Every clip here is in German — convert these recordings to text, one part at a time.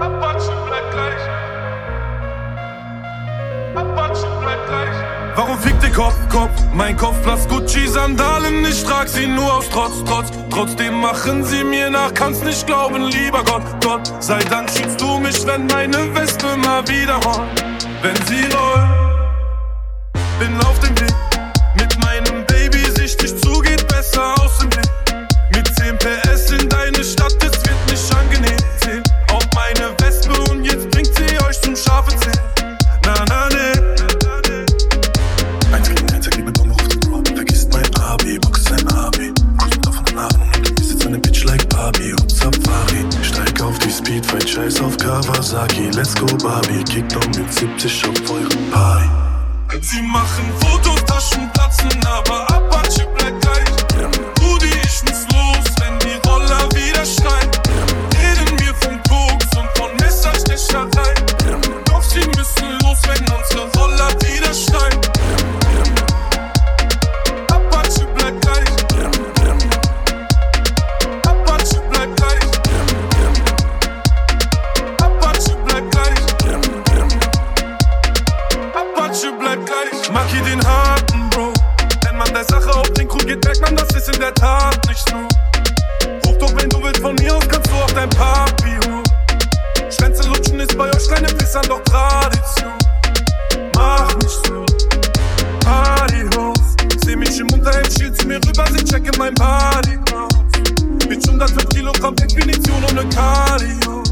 Apache bleibt gleich. Apache bleibt gleich. Warum fickt ihr Kopf, Kopf? Mein Kopf blass Gucci-Sandalen, ich trag sie nur aus Trotz, Trotz. Trotzdem machen sie mir nach, kannst nicht glauben, lieber Gott, Gott. Sei Dank schützt du mich, wenn meine Wespe mal wieder rollt. Wenn sie rollt, bin auf scheiß auf Kawasaki. Let's go, Barbie. Kick down mit 70 auf euren Party. Sie machen Fotos, Taschen platzen, aber aus kannst du auf dein Papi hoch. Schwänze lutschen ist bei euch kleine Pissern doch Tradition. Mach nicht so. Partyhaus. Seh mich im Unterhemd, schiel zu mir rüber, sie checken mein Body aus. Bitch, 105 Kilogramm Definition ohne Cardio.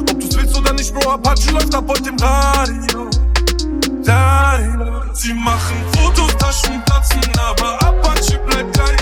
Ob du's willst oder nicht, Bro, Apache läuft ab heute im Radio. Radio. Sie machen Fotos, Taschen platzen, aber Apache bleibt gleich.